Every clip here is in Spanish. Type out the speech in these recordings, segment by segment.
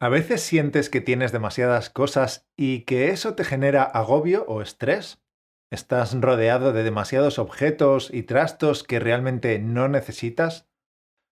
¿A veces sientes que tienes demasiadas cosas y que eso te genera agobio o estrés? ¿Estás rodeado de demasiados objetos y trastos que realmente no necesitas?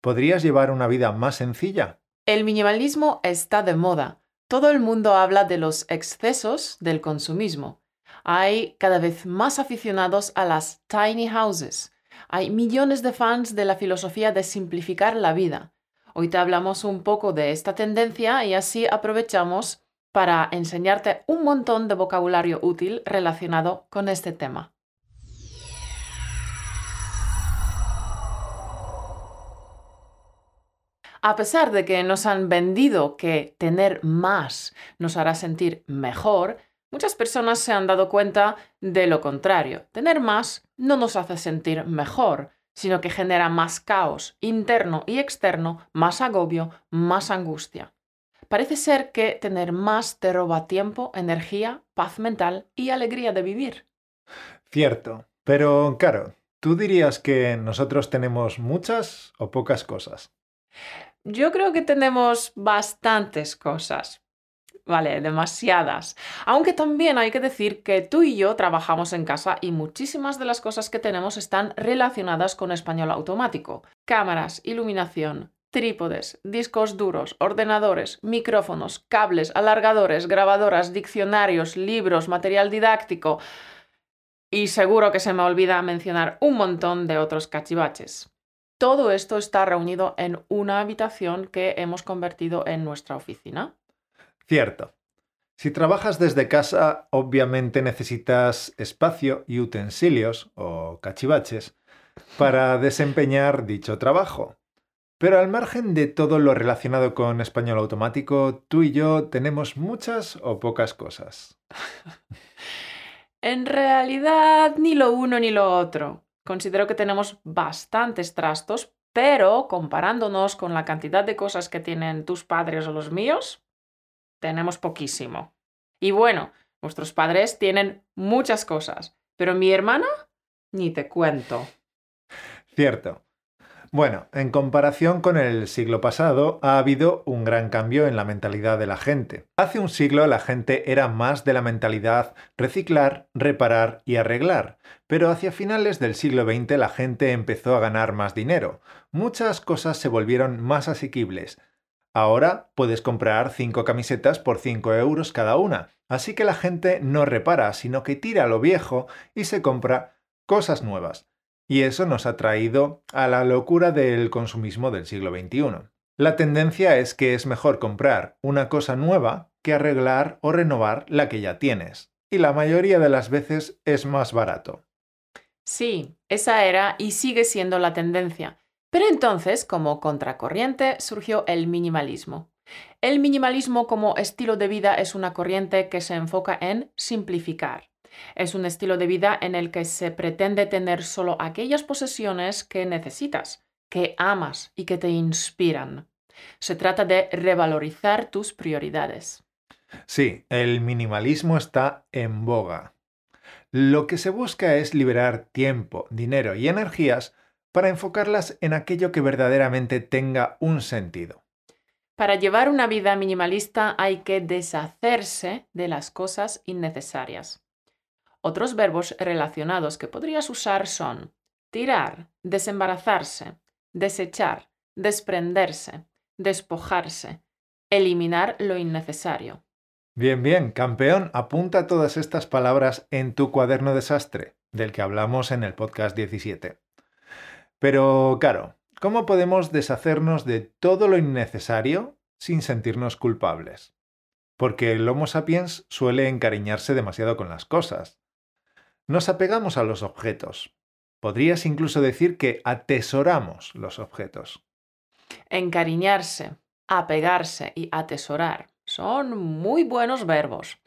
¿Podrías llevar una vida más sencilla? El minimalismo está de moda. Todo el mundo habla de los excesos del consumismo. Hay cada vez más aficionados a las tiny houses. Hay millones de fans de la filosofía de simplificar la vida. Hoy te hablamos un poco de esta tendencia y así aprovechamos para enseñarte un montón de vocabulario útil relacionado con este tema. A pesar de que nos han vendido que tener más nos hará sentir mejor, muchas personas se han dado cuenta de lo contrario. Tener más no nos hace sentir mejor, sino que genera más caos interno y externo, más agobio, más angustia. Parece ser que tener más te roba tiempo, energía, paz mental y alegría de vivir. Cierto, pero claro, ¿tú dirías que nosotros tenemos muchas o pocas cosas? Yo creo que tenemos bastantes cosas, Vale, demasiadas. Aunque también hay que decir que tú y yo trabajamos en casa y muchísimas de las cosas que tenemos están relacionadas con español automático. Cámaras, iluminación, trípodes, discos duros, ordenadores, micrófonos, cables, alargadores, grabadoras, diccionarios, libros, material didáctico. Y seguro que se me olvida mencionar un montón de otros cachivaches. Todo esto está reunido en una habitación que hemos convertido en nuestra oficina. Cierto. Si trabajas desde casa, obviamente necesitas espacio y utensilios, o cachivaches, para desempeñar dicho trabajo. Pero al margen de todo lo relacionado con español automático, tú y yo tenemos muchas o pocas cosas. en realidad, ni lo uno ni lo otro. Considero que tenemos bastantes trastos, pero comparándonos con la cantidad de cosas que tienen tus padres o los míos, tenemos poquísimo. Y bueno, nuestros padres tienen muchas cosas, pero mi hermana, ni te cuento. Cierto. Bueno, en comparación con el siglo pasado, ha habido un gran cambio en la mentalidad de la gente. Hace un siglo la gente era más de la mentalidad reciclar, reparar y arreglar, pero hacia finales del siglo XX la gente empezó a ganar más dinero. Muchas cosas se volvieron más asequibles, Ahora puedes comprar 5 camisetas por 5 euros cada una, así que la gente no repara, sino que tira lo viejo y se compra cosas nuevas. Y eso nos ha traído a la locura del consumismo del siglo XXI. La tendencia es que es mejor comprar una cosa nueva que arreglar o renovar la que ya tienes. Y la mayoría de las veces es más barato. Sí, esa era y sigue siendo la tendencia. Pero entonces, como contracorriente, surgió el minimalismo. El minimalismo como estilo de vida es una corriente que se enfoca en simplificar. Es un estilo de vida en el que se pretende tener solo aquellas posesiones que necesitas, que amas y que te inspiran. Se trata de revalorizar tus prioridades. Sí, el minimalismo está en boga. Lo que se busca es liberar tiempo, dinero y energías para enfocarlas en aquello que verdaderamente tenga un sentido. Para llevar una vida minimalista hay que deshacerse de las cosas innecesarias. Otros verbos relacionados que podrías usar son tirar, desembarazarse, desechar, desprenderse, despojarse, eliminar lo innecesario. Bien, bien, campeón, apunta todas estas palabras en tu cuaderno desastre, del que hablamos en el podcast 17. Pero claro, ¿cómo podemos deshacernos de todo lo innecesario sin sentirnos culpables? Porque el Homo sapiens suele encariñarse demasiado con las cosas. Nos apegamos a los objetos. Podrías incluso decir que atesoramos los objetos. Encariñarse, apegarse y atesorar son muy buenos verbos,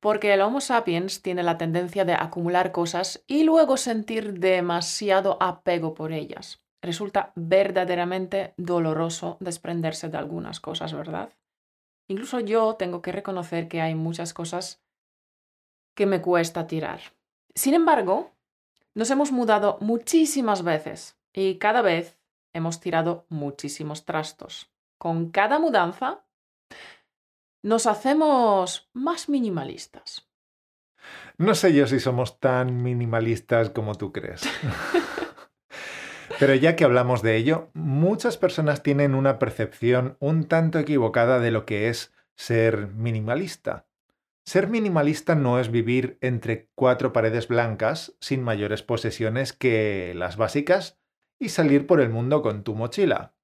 porque el Homo sapiens tiene la tendencia de acumular cosas y luego sentir demasiado apego por ellas. Resulta verdaderamente doloroso desprenderse de algunas cosas, ¿verdad? Incluso yo tengo que reconocer que hay muchas cosas que me cuesta tirar. Sin embargo, nos hemos mudado muchísimas veces y cada vez hemos tirado muchísimos trastos. Con cada mudanza nos hacemos más minimalistas. No sé yo si somos tan minimalistas como tú crees. Pero ya que hablamos de ello, muchas personas tienen una percepción un tanto equivocada de lo que es ser minimalista. Ser minimalista no es vivir entre cuatro paredes blancas sin mayores posesiones que las básicas y salir por el mundo con tu mochila.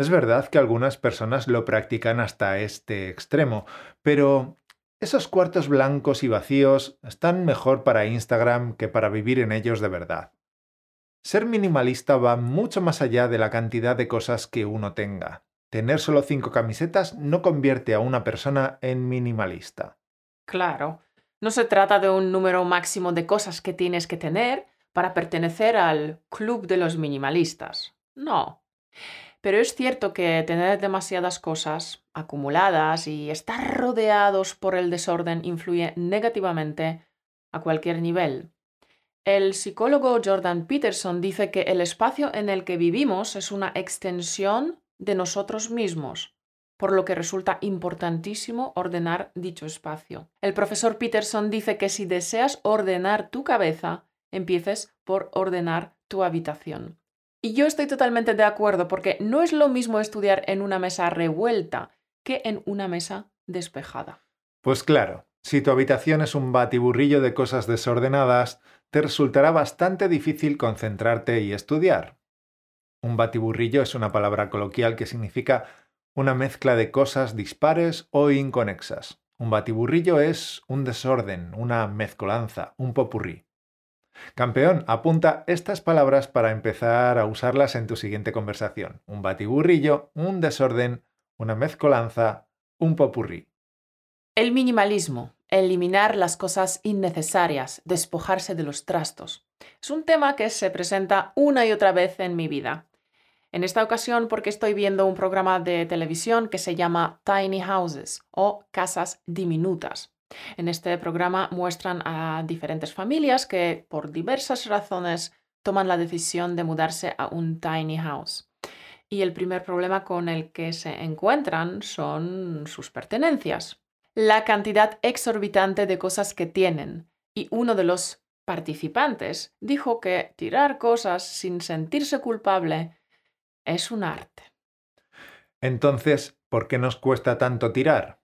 Es verdad que algunas personas lo practican hasta este extremo, pero esos cuartos blancos y vacíos están mejor para Instagram que para vivir en ellos de verdad. Ser minimalista va mucho más allá de la cantidad de cosas que uno tenga. Tener solo cinco camisetas no convierte a una persona en minimalista. Claro, no se trata de un número máximo de cosas que tienes que tener para pertenecer al club de los minimalistas. No. Pero es cierto que tener demasiadas cosas acumuladas y estar rodeados por el desorden influye negativamente a cualquier nivel. El psicólogo Jordan Peterson dice que el espacio en el que vivimos es una extensión de nosotros mismos, por lo que resulta importantísimo ordenar dicho espacio. El profesor Peterson dice que si deseas ordenar tu cabeza, empieces por ordenar tu habitación. Y yo estoy totalmente de acuerdo porque no es lo mismo estudiar en una mesa revuelta que en una mesa despejada. Pues claro, si tu habitación es un batiburrillo de cosas desordenadas, te resultará bastante difícil concentrarte y estudiar. Un batiburrillo es una palabra coloquial que significa una mezcla de cosas dispares o inconexas. Un batiburrillo es un desorden, una mezcolanza, un popurrí. Campeón, apunta estas palabras para empezar a usarlas en tu siguiente conversación. Un batiburrillo, un desorden, una mezcolanza, un popurrí. El minimalismo, eliminar las cosas innecesarias, despojarse de los trastos. Es un tema que se presenta una y otra vez en mi vida. En esta ocasión porque estoy viendo un programa de televisión que se llama Tiny Houses o Casas Diminutas. En este programa muestran a diferentes familias que por diversas razones toman la decisión de mudarse a un tiny house. Y el primer problema con el que se encuentran son sus pertenencias. La cantidad exorbitante de cosas que tienen. Y uno de los participantes dijo que tirar cosas sin sentirse culpable es un arte. Entonces, ¿por qué nos cuesta tanto tirar?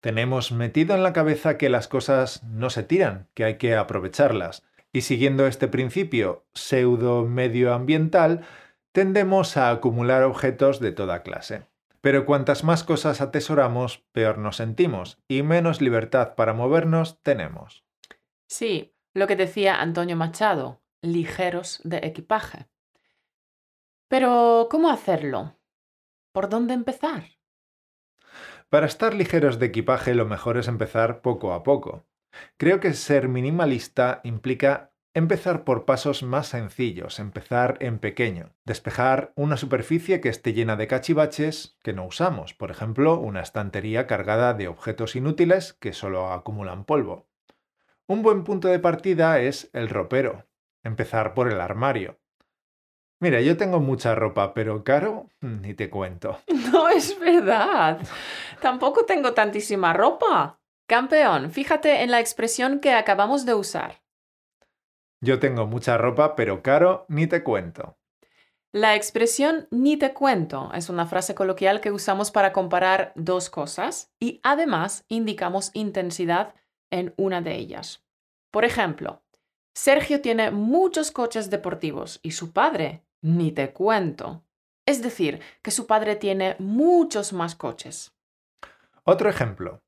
Tenemos metido en la cabeza que las cosas no se tiran, que hay que aprovecharlas. Y siguiendo este principio pseudo medioambiental, tendemos a acumular objetos de toda clase. Pero cuantas más cosas atesoramos, peor nos sentimos y menos libertad para movernos tenemos. Sí, lo que decía Antonio Machado, ligeros de equipaje. Pero, ¿cómo hacerlo? ¿Por dónde empezar? Para estar ligeros de equipaje lo mejor es empezar poco a poco. Creo que ser minimalista implica empezar por pasos más sencillos, empezar en pequeño, despejar una superficie que esté llena de cachivaches que no usamos, por ejemplo, una estantería cargada de objetos inútiles que solo acumulan polvo. Un buen punto de partida es el ropero, empezar por el armario. Mira, yo tengo mucha ropa, pero caro, ni te cuento. No es verdad. Tampoco tengo tantísima ropa. Campeón, fíjate en la expresión que acabamos de usar. Yo tengo mucha ropa, pero caro, ni te cuento. La expresión ni te cuento es una frase coloquial que usamos para comparar dos cosas y además indicamos intensidad en una de ellas. Por ejemplo, Sergio tiene muchos coches deportivos y su padre ni te cuento. Es decir, que su padre tiene muchos más coches. Otro ejemplo.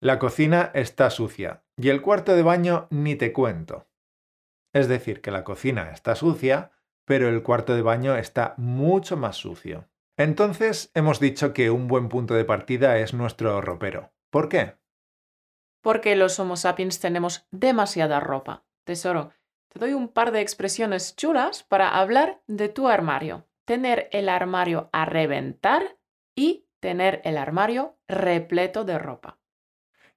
La cocina está sucia y el cuarto de baño ni te cuento. Es decir, que la cocina está sucia, pero el cuarto de baño está mucho más sucio. Entonces hemos dicho que un buen punto de partida es nuestro ropero. ¿Por qué? Porque los Homo sapiens tenemos demasiada ropa. Tesoro, te doy un par de expresiones chulas para hablar de tu armario. Tener el armario a reventar y tener el armario repleto de ropa.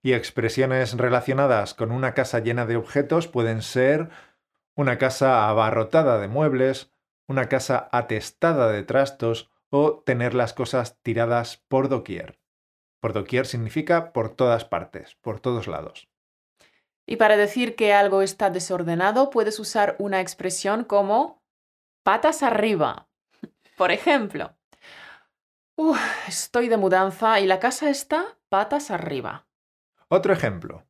Y expresiones relacionadas con una casa llena de objetos pueden ser una casa abarrotada de muebles, una casa atestada de trastos o tener las cosas tiradas por doquier. Por doquier significa por todas partes, por todos lados. Y para decir que algo está desordenado, puedes usar una expresión como patas arriba. Por ejemplo, estoy de mudanza y la casa está patas arriba. Otro ejemplo.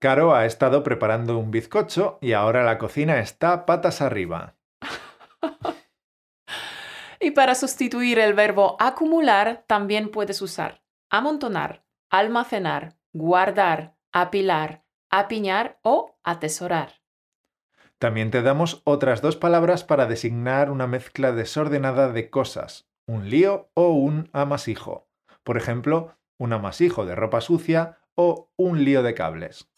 Caro ha estado preparando un bizcocho y ahora la cocina está patas arriba. y para sustituir el verbo acumular, también puedes usar amontonar, almacenar, guardar, apilar, apiñar o atesorar. También te damos otras dos palabras para designar una mezcla desordenada de cosas, un lío o un amasijo. Por ejemplo, un amasijo de ropa sucia o un lío de cables.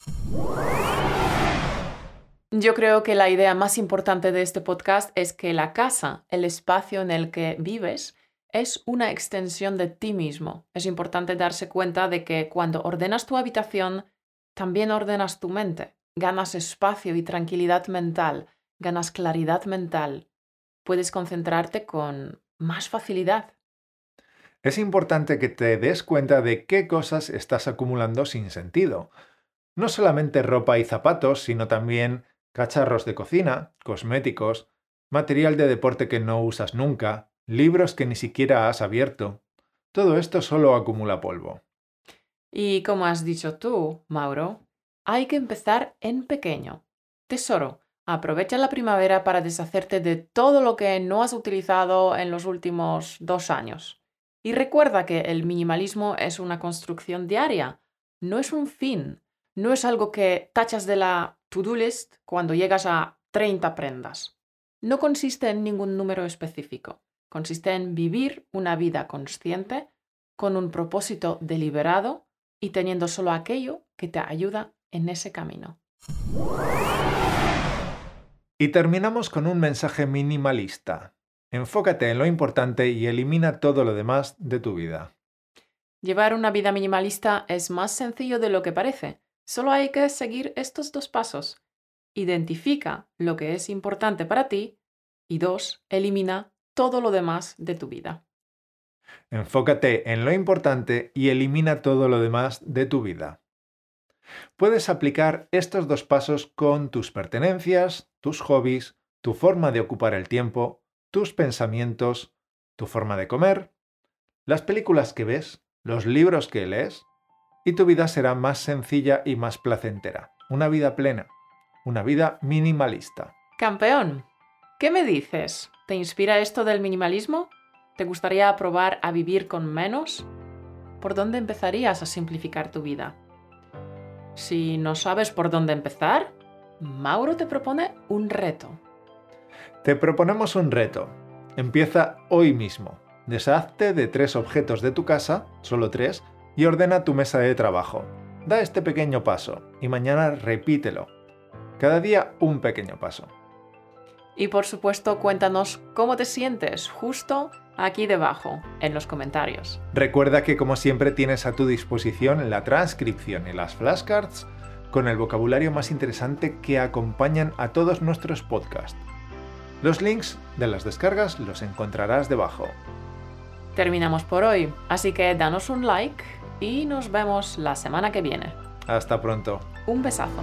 Yo creo que la idea más importante de este podcast es que la casa, el espacio en el que vives, es una extensión de ti mismo. Es importante darse cuenta de que cuando ordenas tu habitación, también ordenas tu mente. Ganas espacio y tranquilidad mental, ganas claridad mental. Puedes concentrarte con más facilidad. Es importante que te des cuenta de qué cosas estás acumulando sin sentido. No solamente ropa y zapatos, sino también cacharros de cocina, cosméticos, material de deporte que no usas nunca, libros que ni siquiera has abierto. Todo esto solo acumula polvo. Y como has dicho tú, Mauro, hay que empezar en pequeño. Tesoro, aprovecha la primavera para deshacerte de todo lo que no has utilizado en los últimos dos años. Y recuerda que el minimalismo es una construcción diaria, no es un fin, no es algo que tachas de la to-do list cuando llegas a 30 prendas. No consiste en ningún número específico, consiste en vivir una vida consciente con un propósito deliberado y teniendo solo aquello que te ayuda en ese camino. Y terminamos con un mensaje minimalista. Enfócate en lo importante y elimina todo lo demás de tu vida. Llevar una vida minimalista es más sencillo de lo que parece. Solo hay que seguir estos dos pasos. Identifica lo que es importante para ti y dos, elimina todo lo demás de tu vida. Enfócate en lo importante y elimina todo lo demás de tu vida. Puedes aplicar estos dos pasos con tus pertenencias, tus hobbies, tu forma de ocupar el tiempo, tus pensamientos, tu forma de comer, las películas que ves, los libros que lees, y tu vida será más sencilla y más placentera. Una vida plena, una vida minimalista. Campeón, ¿qué me dices? ¿Te inspira esto del minimalismo? ¿Te gustaría probar a vivir con menos? ¿Por dónde empezarías a simplificar tu vida? Si no sabes por dónde empezar, Mauro te propone un reto. Te proponemos un reto. Empieza hoy mismo. Deshazte de tres objetos de tu casa, solo tres, y ordena tu mesa de trabajo. Da este pequeño paso y mañana repítelo. Cada día un pequeño paso. Y por supuesto, cuéntanos cómo te sientes justo aquí debajo, en los comentarios. Recuerda que como siempre tienes a tu disposición la transcripción y las flashcards con el vocabulario más interesante que acompañan a todos nuestros podcasts. Los links de las descargas los encontrarás debajo. Terminamos por hoy, así que danos un like y nos vemos la semana que viene. Hasta pronto. Un besazo.